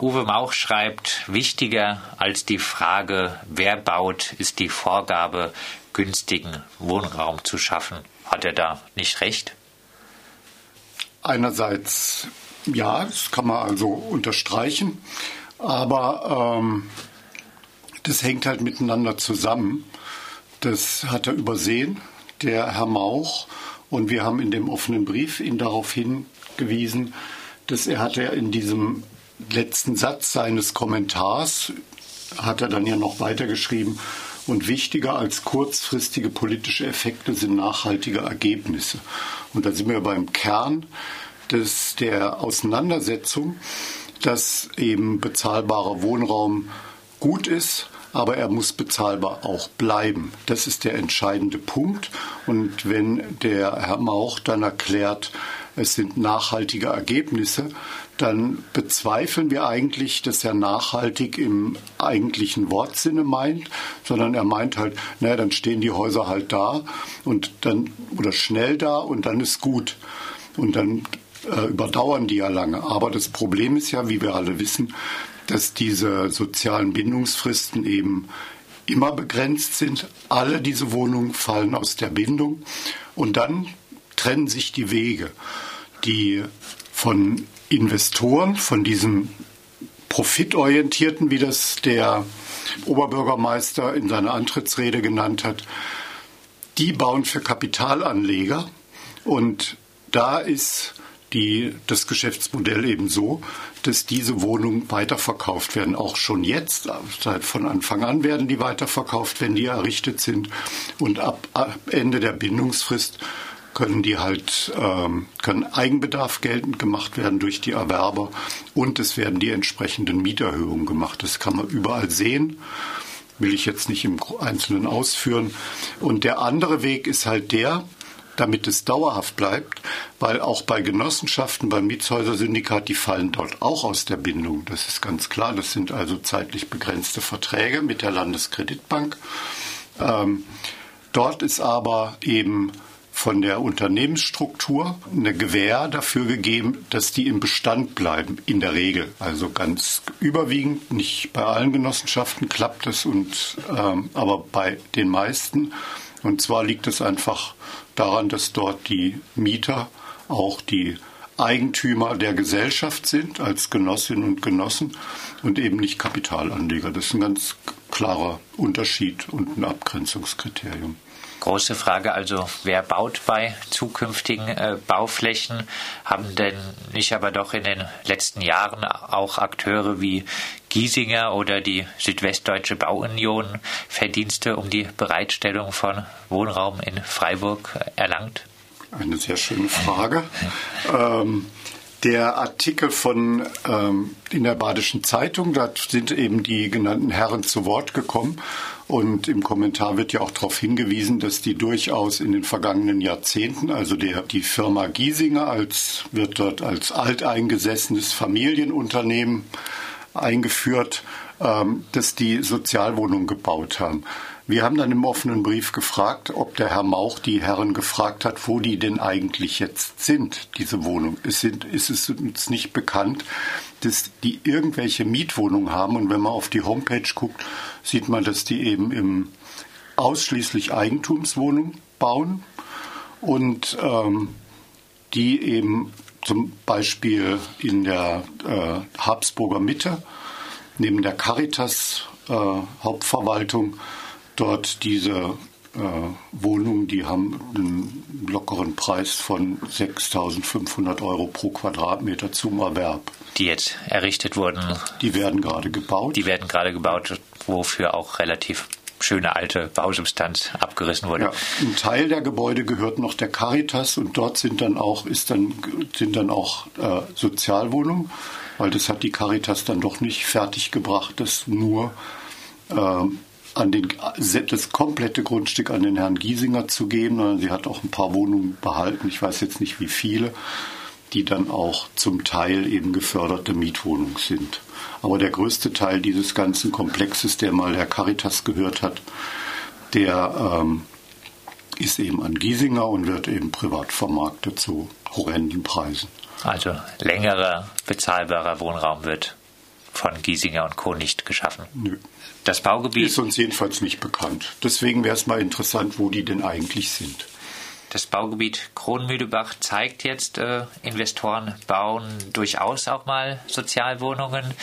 Uwe Mauch schreibt, wichtiger als die Frage, wer baut, ist die Vorgabe, günstigen Wohnraum zu schaffen. Hat er da nicht recht? Einerseits ja, das kann man also unterstreichen, aber ähm, das hängt halt miteinander zusammen. Das hat er übersehen, der Herr Mauch, und wir haben in dem offenen Brief ihn darauf hingewiesen, dass er hat ja in diesem letzten Satz seines Kommentars hat er dann ja noch weitergeschrieben, und wichtiger als kurzfristige politische Effekte sind nachhaltige Ergebnisse. Und da sind wir beim Kern des, der Auseinandersetzung, dass eben bezahlbarer Wohnraum gut ist, aber er muss bezahlbar auch bleiben. Das ist der entscheidende Punkt. Und wenn der Herr Mauch dann erklärt, es sind nachhaltige Ergebnisse, dann bezweifeln wir eigentlich, dass er nachhaltig im eigentlichen Wortsinne meint, sondern er meint halt, naja, dann stehen die Häuser halt da und dann oder schnell da und dann ist gut. Und dann äh, überdauern die ja lange. Aber das Problem ist ja, wie wir alle wissen, dass diese sozialen Bindungsfristen eben immer begrenzt sind. Alle diese Wohnungen fallen aus der Bindung und dann trennen sich die Wege. Die von Investoren, von diesen profitorientierten, wie das der Oberbürgermeister in seiner Antrittsrede genannt hat, die bauen für Kapitalanleger und da ist die, das Geschäftsmodell eben so, dass diese Wohnungen weiterverkauft werden. Auch schon jetzt, seit von Anfang an werden die weiterverkauft, wenn die errichtet sind. Und ab, Ende der Bindungsfrist können die halt ähm, können Eigenbedarf geltend gemacht werden durch die Erwerber und es werden die entsprechenden Mieterhöhungen gemacht. Das kann man überall sehen will ich jetzt nicht im Einzelnen ausführen. Und der andere Weg ist halt der, damit es dauerhaft bleibt, weil auch bei Genossenschaften, beim Mietshäuser-Syndikat, die fallen dort auch aus der Bindung. Das ist ganz klar. Das sind also zeitlich begrenzte Verträge mit der Landeskreditbank. Ähm, dort ist aber eben von der Unternehmensstruktur eine Gewähr dafür gegeben, dass die im Bestand bleiben, in der Regel. Also ganz überwiegend, nicht bei allen Genossenschaften klappt es, und, ähm, aber bei den meisten. Und zwar liegt es einfach daran, dass dort die Mieter auch die Eigentümer der Gesellschaft sind als Genossinnen und Genossen und eben nicht Kapitalanleger. Das ist ein ganz klarer Unterschied und ein Abgrenzungskriterium. Große Frage also, wer baut bei zukünftigen äh, Bauflächen? Haben denn nicht aber doch in den letzten Jahren auch Akteure wie Giesinger oder die Südwestdeutsche Bauunion Verdienste um die Bereitstellung von Wohnraum in Freiburg erlangt? Eine sehr schöne Frage. ähm, der Artikel von ähm, in der Badischen Zeitung, da sind eben die genannten Herren zu Wort gekommen und im Kommentar wird ja auch darauf hingewiesen, dass die durchaus in den vergangenen Jahrzehnten, also der, die Firma Giesinger als, wird dort als alteingesessenes Familienunternehmen eingeführt, ähm, dass die Sozialwohnungen gebaut haben. Wir haben dann im offenen Brief gefragt, ob der Herr Mauch die Herren gefragt hat, wo die denn eigentlich jetzt sind, diese Wohnungen. Es sind, ist es uns nicht bekannt, dass die irgendwelche Mietwohnungen haben. Und wenn man auf die Homepage guckt, sieht man, dass die eben im ausschließlich Eigentumswohnungen bauen und ähm, die eben zum Beispiel in der äh, Habsburger Mitte neben der Caritas äh, Hauptverwaltung dort diese Wohnungen, die haben einen lockeren Preis von 6.500 Euro pro Quadratmeter zum Erwerb. Die jetzt errichtet wurden. Die werden gerade gebaut. Die werden gerade gebaut, wofür auch relativ schöne alte Bausubstanz abgerissen wurde. Ja, ein Teil der Gebäude gehört noch der Caritas und dort sind dann auch, ist dann, sind dann auch äh, Sozialwohnungen, weil das hat die Caritas dann doch nicht fertiggebracht, das nur äh, an den, das komplette Grundstück an den Herrn Giesinger zu geben, sondern sie hat auch ein paar Wohnungen behalten. Ich weiß jetzt nicht wie viele, die dann auch zum Teil eben geförderte Mietwohnungen sind. Aber der größte Teil dieses ganzen Komplexes, der mal der Caritas gehört hat, der ähm, ist eben an Giesinger und wird eben privat vermarktet zu horrenden Preisen. Also längerer bezahlbarer Wohnraum wird von Giesinger und Co. nicht geschaffen. Nö. Das Baugebiet ist uns jedenfalls nicht bekannt. Deswegen wäre es mal interessant, wo die denn eigentlich sind. Das Baugebiet Kronmühlebach zeigt jetzt, äh, Investoren bauen durchaus auch mal Sozialwohnungen.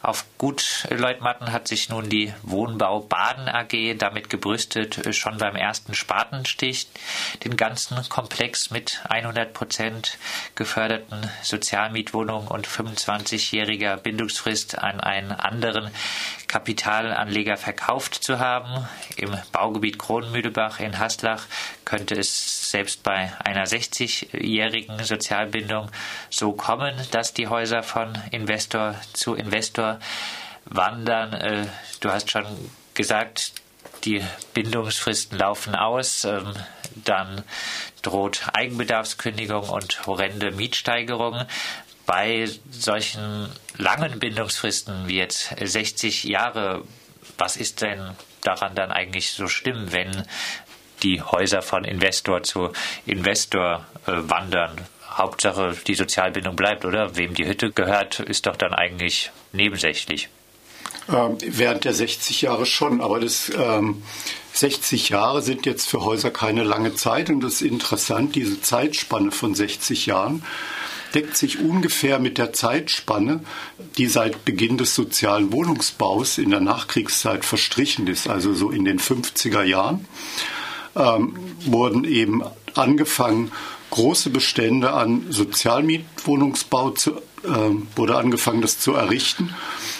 Auf Gut Leutmatten hat sich nun die Wohnbau Baden AG damit gebrüstet, äh, schon beim ersten Spatenstich den ganzen Komplex mit 100 Prozent geförderten Sozialmietwohnungen und 25-jähriger Bindungsfrist an einen anderen Kapitalanleger verkauft zu haben. Im Baugebiet Kronmühlebach in Haslach könnte es selbst bei einer 60-jährigen Sozialbindung so kommen, dass die Häuser von Investor zu Investor wandern. Äh, du hast schon gesagt, die Bindungsfristen laufen aus. Ähm, dann droht Eigenbedarfskündigung und horrende Mietsteigerung bei solchen langen Bindungsfristen wie jetzt 60 Jahre, was ist denn daran dann eigentlich so schlimm, wenn die Häuser von Investor zu Investor äh, wandern? Hauptsache die Sozialbindung bleibt, oder? Wem die Hütte gehört, ist doch dann eigentlich nebensächlich. Ähm, während der 60 Jahre schon, aber das ähm, 60 Jahre sind jetzt für Häuser keine lange Zeit und das ist interessant, diese Zeitspanne von 60 Jahren deckt sich ungefähr mit der Zeitspanne, die seit Beginn des sozialen Wohnungsbaus in der Nachkriegszeit verstrichen ist, also so in den 50er Jahren, ähm, wurden eben angefangen, große Bestände an Sozialmietwohnungsbau zu, äh, wurde angefangen, das zu errichten.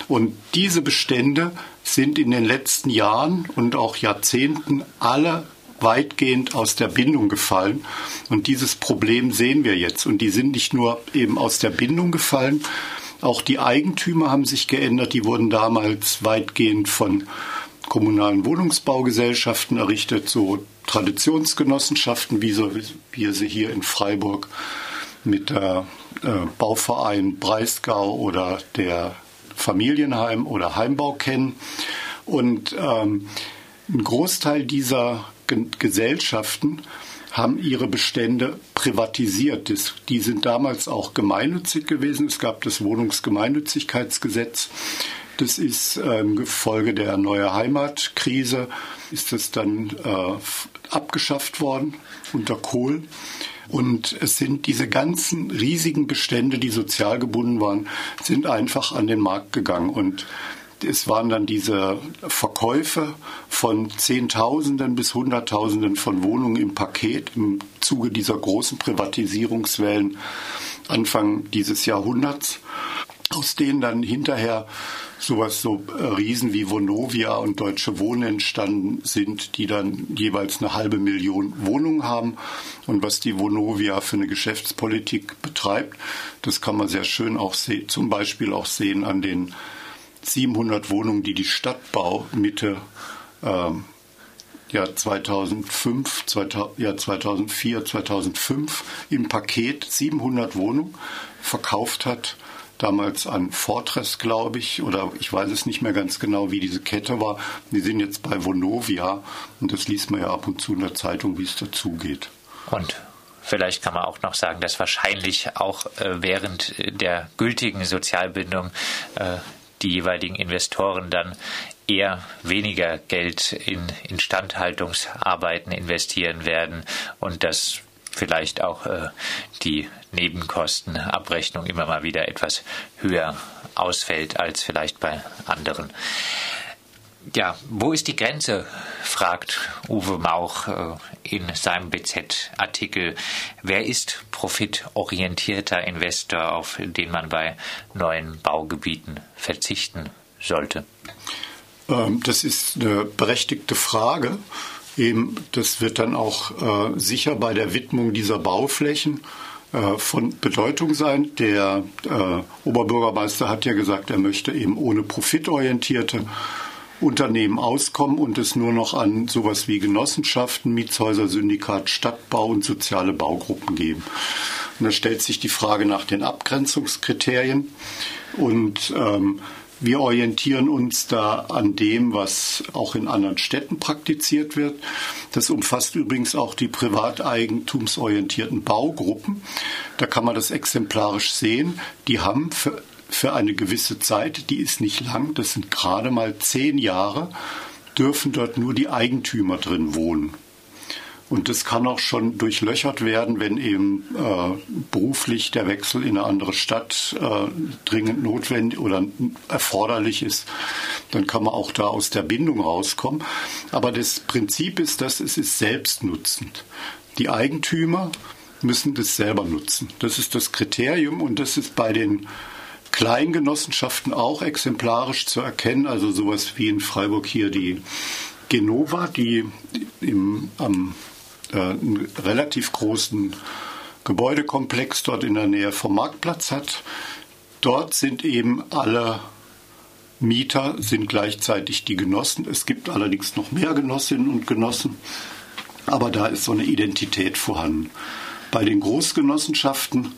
Und diese Bestände sind in den letzten Jahren und auch Jahrzehnten alle weitgehend aus der Bindung gefallen. Und dieses Problem sehen wir jetzt. Und die sind nicht nur eben aus der Bindung gefallen, auch die Eigentümer haben sich geändert. Die wurden damals weitgehend von kommunalen Wohnungsbaugesellschaften errichtet, so Traditionsgenossenschaften, wie so, wir sie hier in Freiburg mit der äh, Bauverein Breisgau oder der Familienheim oder Heimbau kennen. Und ähm, ein Großteil dieser Gesellschaften haben ihre Bestände privatisiert. Das, die sind damals auch gemeinnützig gewesen. Es gab das Wohnungsgemeinnützigkeitsgesetz. Das ist im ähm, Folge der Neue Heimatkrise ist das dann äh, abgeschafft worden unter Kohl. Und es sind diese ganzen riesigen Bestände, die sozial gebunden waren, sind einfach an den Markt gegangen. Und es waren dann diese Verkäufe von Zehntausenden bis Hunderttausenden von Wohnungen im Paket im Zuge dieser großen Privatisierungswellen Anfang dieses Jahrhunderts, aus denen dann hinterher sowas so äh, Riesen wie Vonovia und Deutsche Wohnen entstanden sind, die dann jeweils eine halbe Million Wohnungen haben. Und was die Vonovia für eine Geschäftspolitik betreibt, das kann man sehr schön auch sehen, zum Beispiel auch sehen an den 700 Wohnungen, die die Stadtbau Mitte ähm, ja, 2005, 2000, ja, 2004, 2005 im Paket 700 Wohnungen verkauft hat. Damals an Fortress, glaube ich, oder ich weiß es nicht mehr ganz genau, wie diese Kette war. Die sind jetzt bei Vonovia und das liest man ja ab und zu in der Zeitung, wie es dazugeht. Und Vielleicht kann man auch noch sagen, dass wahrscheinlich auch äh, während der gültigen Sozialbindung äh, die jeweiligen Investoren dann eher weniger Geld in Instandhaltungsarbeiten investieren werden und dass vielleicht auch äh, die Nebenkostenabrechnung immer mal wieder etwas höher ausfällt als vielleicht bei anderen. Ja, wo ist die Grenze? fragt Uwe Mauch äh, in seinem BZ-Artikel. Wer ist profitorientierter Investor, auf den man bei neuen Baugebieten verzichten sollte? Ähm, das ist eine berechtigte Frage. Eben, das wird dann auch äh, sicher bei der Widmung dieser Bauflächen von Bedeutung sein. Der äh, Oberbürgermeister hat ja gesagt, er möchte eben ohne profitorientierte Unternehmen auskommen und es nur noch an sowas wie Genossenschaften, Mietshäuser, Syndikat, Stadtbau und soziale Baugruppen geben. Und da stellt sich die Frage nach den Abgrenzungskriterien. Und ähm, wir orientieren uns da an dem, was auch in anderen Städten praktiziert wird. Das umfasst übrigens auch die privateigentumsorientierten Baugruppen. Da kann man das exemplarisch sehen. Die haben für für eine gewisse Zeit, die ist nicht lang, das sind gerade mal zehn Jahre, dürfen dort nur die Eigentümer drin wohnen. Und das kann auch schon durchlöchert werden, wenn eben äh, beruflich der Wechsel in eine andere Stadt äh, dringend notwendig oder erforderlich ist. Dann kann man auch da aus der Bindung rauskommen. Aber das Prinzip ist, dass es ist selbstnutzend. Die Eigentümer müssen das selber nutzen. Das ist das Kriterium und das ist bei den Kleingenossenschaften auch exemplarisch zu erkennen. Also sowas wie in Freiburg hier die Genova, die im, am einen relativ großen Gebäudekomplex dort in der Nähe vom Marktplatz hat. Dort sind eben alle Mieter sind gleichzeitig die Genossen. Es gibt allerdings noch mehr Genossinnen und Genossen, aber da ist so eine Identität vorhanden. Bei den Großgenossenschaften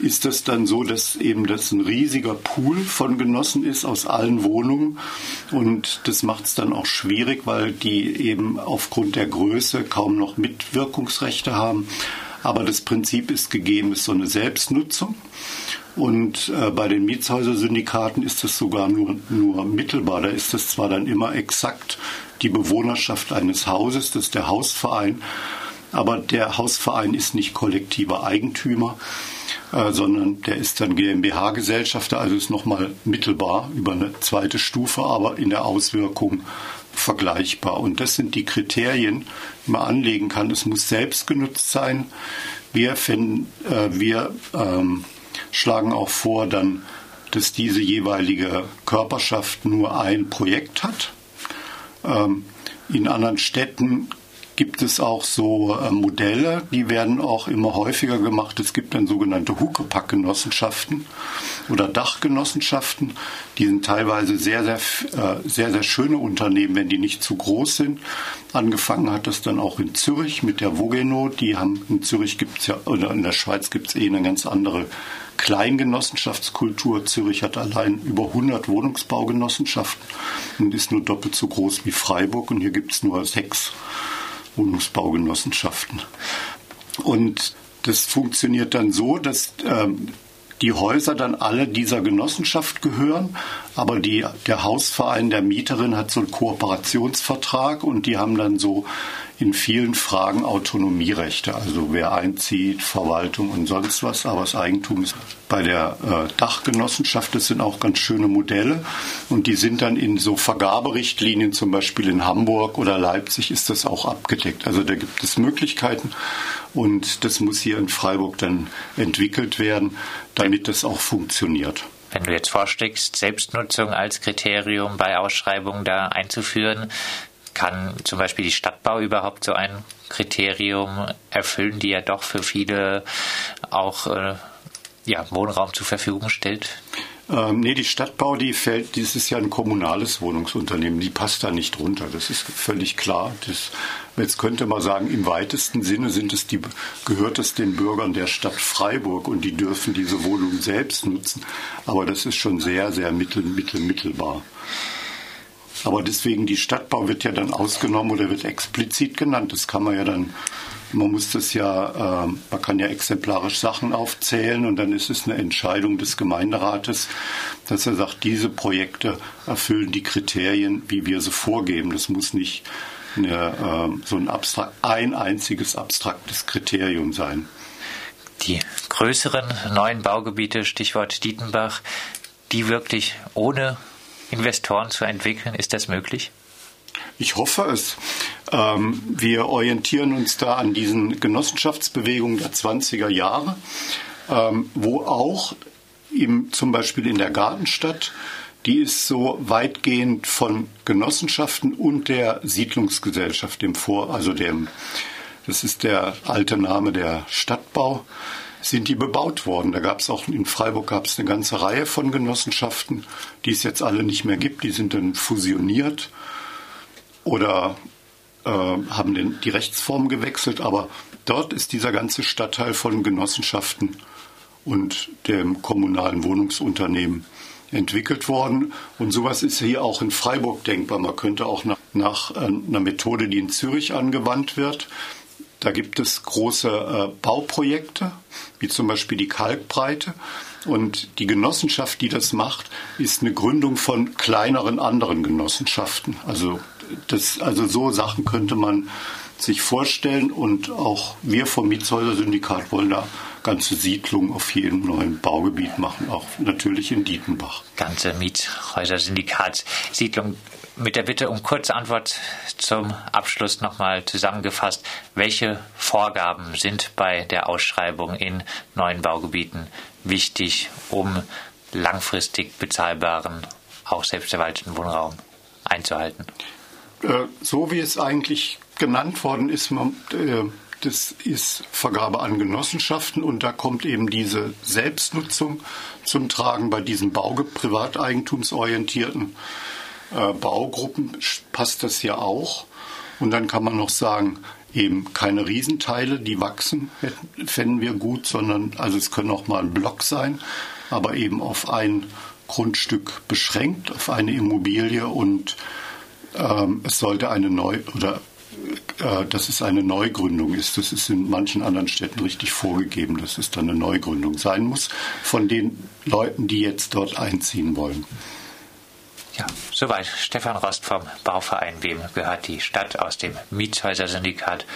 ist das dann so, dass eben das ein riesiger Pool von Genossen ist aus allen Wohnungen. Und das macht es dann auch schwierig, weil die eben aufgrund der Größe kaum noch Mitwirkungsrechte haben. Aber das Prinzip ist gegeben, ist so eine Selbstnutzung. Und äh, bei den Mietshäuser-Syndikaten ist das sogar nur, nur mittelbar. Da ist das zwar dann immer exakt die Bewohnerschaft eines Hauses, das ist der Hausverein, aber der Hausverein ist nicht kollektiver Eigentümer, äh, sondern der ist dann GmbH-Gesellschafter, also ist nochmal mittelbar über eine zweite Stufe, aber in der Auswirkung vergleichbar. Und das sind die Kriterien, die man anlegen kann. Es muss selbst genutzt sein. Wir, finden, äh, wir ähm, schlagen auch vor, dann, dass diese jeweilige Körperschaft nur ein Projekt hat. Ähm, in anderen Städten gibt es auch so äh, Modelle, die werden auch immer häufiger gemacht. Es gibt dann sogenannte Huckepack-Genossenschaften oder Dachgenossenschaften. Die sind teilweise sehr, sehr, äh, sehr, sehr schöne Unternehmen, wenn die nicht zu groß sind. Angefangen hat das dann auch in Zürich mit der Vogeno. Die haben in Zürich gibt es ja, oder in der Schweiz gibt es eh eine ganz andere Kleingenossenschaftskultur. Zürich hat allein über 100 Wohnungsbaugenossenschaften und ist nur doppelt so groß wie Freiburg. Und hier gibt es nur sechs Wohnungsbaugenossenschaften. Und das funktioniert dann so, dass ähm, die Häuser dann alle dieser Genossenschaft gehören, aber die, der Hausverein der Mieterin hat so einen Kooperationsvertrag und die haben dann so in vielen Fragen Autonomierechte, also wer einzieht, Verwaltung und sonst was, aber das Eigentum ist bei der äh, Dachgenossenschaft, das sind auch ganz schöne Modelle und die sind dann in so Vergaberichtlinien, zum Beispiel in Hamburg oder Leipzig ist das auch abgedeckt. Also da gibt es Möglichkeiten und das muss hier in Freiburg dann entwickelt werden, damit das auch funktioniert. Wenn du jetzt vorschlägst, Selbstnutzung als Kriterium bei Ausschreibungen da einzuführen, kann zum Beispiel die Stadtbau überhaupt so ein Kriterium erfüllen, die ja doch für viele auch äh, ja, Wohnraum zur Verfügung stellt? Ähm, nee, die Stadtbau, die fällt, das ist ja ein kommunales Wohnungsunternehmen, die passt da nicht drunter. Das ist völlig klar. Das, jetzt könnte man sagen, im weitesten Sinne sind es die, gehört es den Bürgern der Stadt Freiburg und die dürfen diese Wohnung selbst nutzen. Aber das ist schon sehr, sehr mittel, mittel, mittelbar. Aber deswegen die Stadtbau wird ja dann ausgenommen oder wird explizit genannt. Das kann man ja dann, man muss das ja, äh, man kann ja exemplarisch Sachen aufzählen und dann ist es eine Entscheidung des Gemeinderates, dass er sagt, diese Projekte erfüllen die Kriterien, wie wir sie vorgeben. Das muss nicht eine, äh, so ein, abstrakt, ein einziges abstraktes Kriterium sein. Die größeren neuen Baugebiete, Stichwort Dietenbach, die wirklich ohne Investoren zu entwickeln? Ist das möglich? Ich hoffe es. Ähm, wir orientieren uns da an diesen Genossenschaftsbewegungen der 20er Jahre, ähm, wo auch im, zum Beispiel in der Gartenstadt, die ist so weitgehend von Genossenschaften und der Siedlungsgesellschaft, dem Vor, also dem, das ist der alte Name der Stadtbau, sind die bebaut worden. Da gab es auch in Freiburg gab es eine ganze Reihe von Genossenschaften, die es jetzt alle nicht mehr gibt. Die sind dann fusioniert oder äh, haben den, die Rechtsform gewechselt. Aber dort ist dieser ganze Stadtteil von Genossenschaften und dem kommunalen Wohnungsunternehmen entwickelt worden. Und sowas ist hier auch in Freiburg denkbar. Man könnte auch nach, nach äh, einer Methode, die in Zürich angewandt wird, da gibt es große äh, Bauprojekte, wie zum Beispiel die Kalkbreite. Und die Genossenschaft, die das macht, ist eine Gründung von kleineren anderen Genossenschaften. Also, das, also so Sachen könnte man sich vorstellen. Und auch wir vom Mietshäuser-Syndikat wollen da ganze Siedlungen auf jedem neuen Baugebiet machen, auch natürlich in Dietenbach. Ganze Mietshäuser-Syndikatssiedlung. Mit der Bitte um kurze Antwort zum Abschluss nochmal zusammengefasst. Welche Vorgaben sind bei der Ausschreibung in neuen Baugebieten wichtig, um langfristig bezahlbaren, auch selbsterwalteten Wohnraum einzuhalten? Äh, so wie es eigentlich genannt worden ist, äh, das ist Vergabe an Genossenschaften und da kommt eben diese Selbstnutzung zum Tragen bei diesen Bauge privateigentumsorientierten äh, Baugruppen passt das ja auch. Und dann kann man noch sagen, eben keine Riesenteile, die wachsen, fänden wir gut, sondern also es können auch mal ein Block sein, aber eben auf ein Grundstück beschränkt, auf eine Immobilie und ähm, es sollte eine neu oder äh, dass es eine Neugründung ist. Das ist in manchen anderen Städten richtig vorgegeben, dass es dann eine Neugründung sein muss von den Leuten, die jetzt dort einziehen wollen. Ja, soweit Stefan Rost vom Bauverein. Wem gehört die Stadt aus dem Mietshäuser-Syndikat?